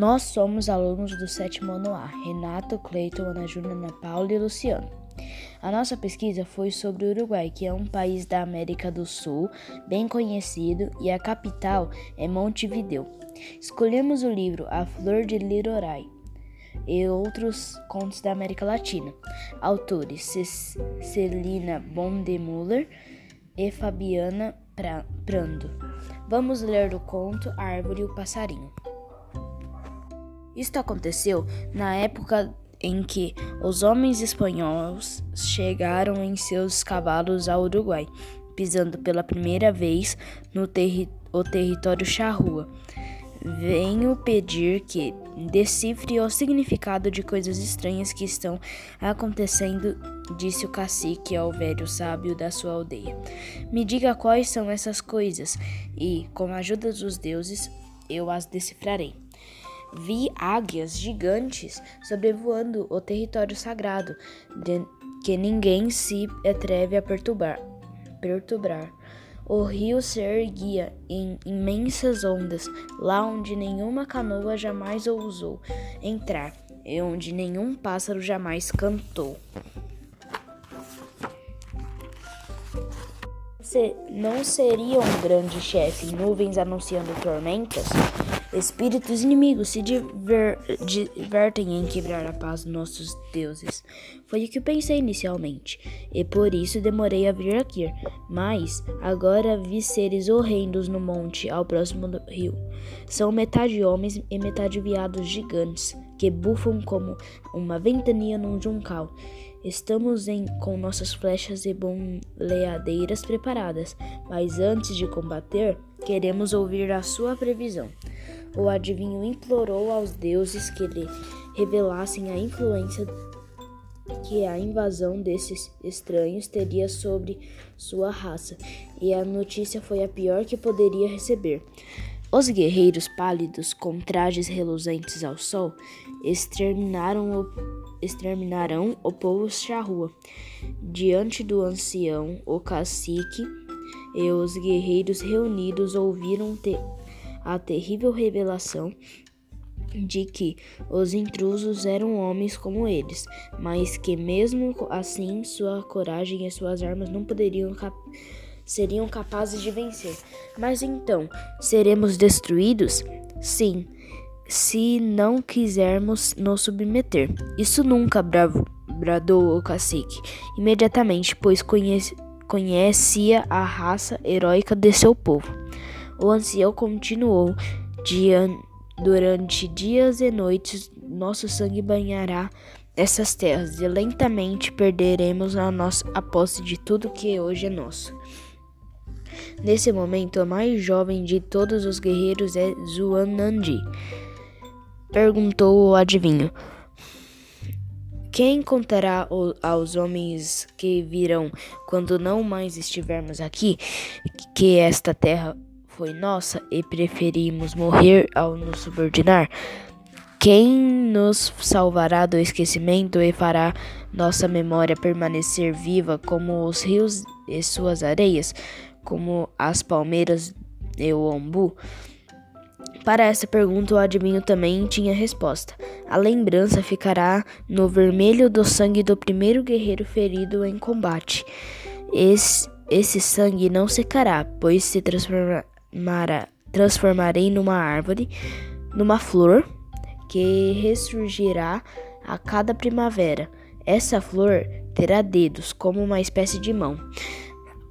Nós somos alunos do sétimo ano A, Renato, Cleiton, Ana Júlia, Ana Paula e Luciano. A nossa pesquisa foi sobre o Uruguai, que é um país da América do Sul, bem conhecido, e a capital é Montevideo. Escolhemos o livro A Flor de Lirorai e outros contos da América Latina. Autores Celina Bondemuller e Fabiana Prando. Vamos ler o conto Árvore e o Passarinho. Isto aconteceu na época em que os homens espanhóis chegaram em seus cavalos ao Uruguai, pisando pela primeira vez no terri o território charrua. Venho pedir que decifre o significado de coisas estranhas que estão acontecendo, disse o cacique ao velho sábio da sua aldeia. Me diga quais são essas coisas, e, com a ajuda dos deuses, eu as decifrarei. Vi águias gigantes sobrevoando o território sagrado, que ninguém se atreve a perturbar. perturbar. O rio se erguia em imensas ondas, lá onde nenhuma canoa jamais ousou entrar e onde nenhum pássaro jamais cantou. Não seria um grande chefe nuvens anunciando tormentas? Espíritos inimigos se diver, divertem em quebrar a paz dos nossos deuses. Foi o que pensei inicialmente, e por isso demorei a vir aqui. Mas agora vi seres horrendos no monte, ao próximo do rio. São metade homens e metade viados gigantes, que bufam como uma ventania num juncal. Estamos em, com nossas flechas e boleadeiras preparadas, mas antes de combater, queremos ouvir a sua previsão. O adivinho implorou aos deuses que lhe revelassem a influência que a invasão desses estranhos teria sobre sua raça, e a notícia foi a pior que poderia receber. Os guerreiros pálidos, com trajes reluzentes ao sol, exterminaram o, exterminarão o povo charrua. Diante do ancião, o cacique e os guerreiros reunidos ouviram te a terrível revelação de que os intrusos eram homens como eles, mas que mesmo assim sua coragem e suas armas não poderiam cap seriam capazes de vencer. Mas então, seremos destruídos? Sim, se não quisermos nos submeter. Isso nunca, bravo, bradou o cacique, imediatamente, pois conhece, conhecia a raça heróica de seu povo. O ancião continuou: Dia, Durante dias e noites, nosso sangue banhará essas terras e lentamente perderemos a nossa a posse de tudo que hoje é nosso. Nesse momento, a mais jovem de todos os guerreiros é Zuanandi. Perguntou o adivinho: Quem contará aos homens que virão quando não mais estivermos aqui que esta terra foi nossa e preferimos morrer ao nos subordinar? Quem nos salvará do esquecimento e fará nossa memória permanecer viva como os rios e suas areias, como as palmeiras e o ombu? Para essa pergunta, o adivinho também tinha resposta. A lembrança ficará no vermelho do sangue do primeiro guerreiro ferido em combate. Esse, esse sangue não secará, pois se transforma, mara, transformarei numa árvore, numa flor que ressurgirá a cada primavera. Essa flor terá dedos como uma espécie de mão,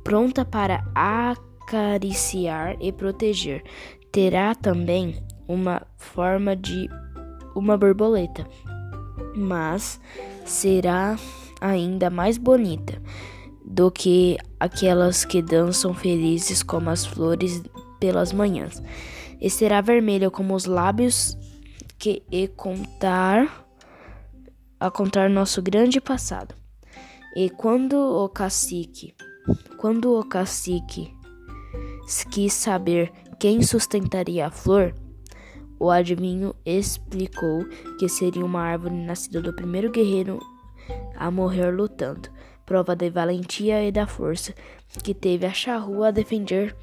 pronta para acariciar e proteger. Terá também uma forma de uma borboleta, mas será ainda mais bonita do que aquelas que dançam felizes como as flores pelas manhãs, e será vermelha como os lábios que e contar a contar nosso grande passado. E quando o cacique, quando o cacique quis saber quem sustentaria a flor, o adivinho explicou que seria uma árvore nascida do primeiro guerreiro a morrer lutando, prova da valentia e da força que teve a charrua a defender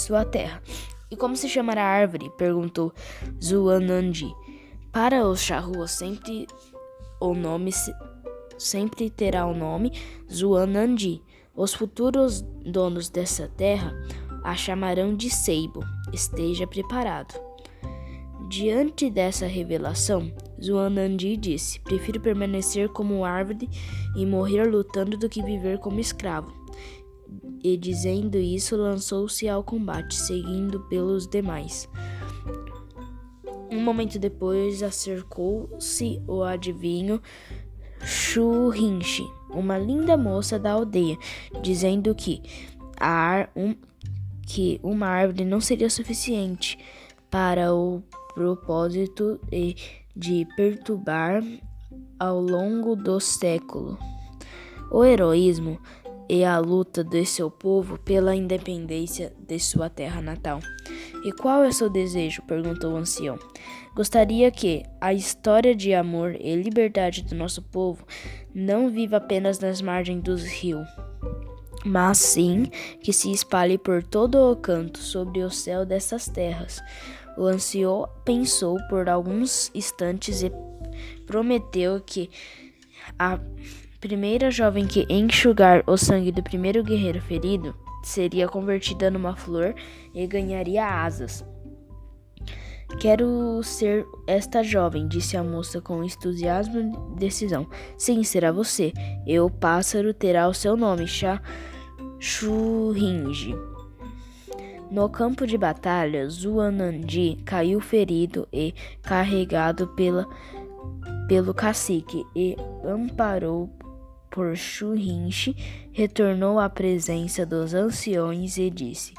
sua terra. E como se chamará a árvore? perguntou Zuanandi. Para os charruas sempre o nome sempre terá o nome Zuanandi. Os futuros donos dessa terra a chamarão de Seibo. Esteja preparado. Diante dessa revelação, Zuanandi disse: Prefiro permanecer como árvore e morrer lutando do que viver como escravo. E dizendo isso, lançou-se ao combate, seguindo pelos demais. Um momento depois, acercou-se o adivinho Shurinshi, uma linda moça da aldeia, dizendo que, a um, que uma árvore não seria suficiente para o propósito de perturbar ao longo do século o heroísmo e a luta de seu povo pela independência de sua terra natal. E qual é seu desejo? perguntou o ancião. Gostaria que a história de amor e liberdade do nosso povo não viva apenas nas margens dos rios, mas sim que se espalhe por todo o canto sobre o céu dessas terras. O ancião pensou por alguns instantes e prometeu que a primeira jovem que enxugar o sangue do primeiro guerreiro ferido seria convertida numa flor e ganharia asas. Quero ser esta jovem, disse a moça com entusiasmo e decisão. Sim, será você. E o pássaro terá o seu nome, Chá. No campo de batalha, Zuanandi caiu ferido e carregado pela, pelo cacique e amparou por Churinche, retornou à presença dos anciões e disse: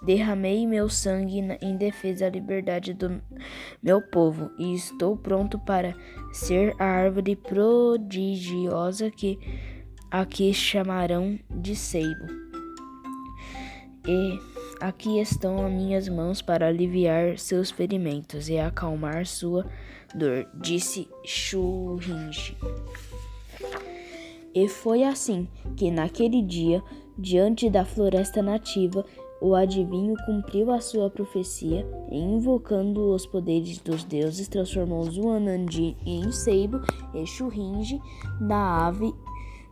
Derramei meu sangue em defesa da liberdade do meu povo e estou pronto para ser a árvore prodigiosa que aqui chamarão de seibo. E aqui estão as minhas mãos para aliviar seus ferimentos e acalmar sua dor, disse Churinche. E foi assim que, naquele dia, diante da floresta nativa, o adivinho cumpriu a sua profecia e, invocando os poderes dos deuses, transformou Zuanandi em seibo e Churinge na ave,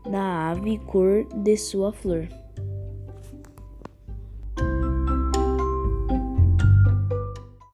na ave cor de sua flor.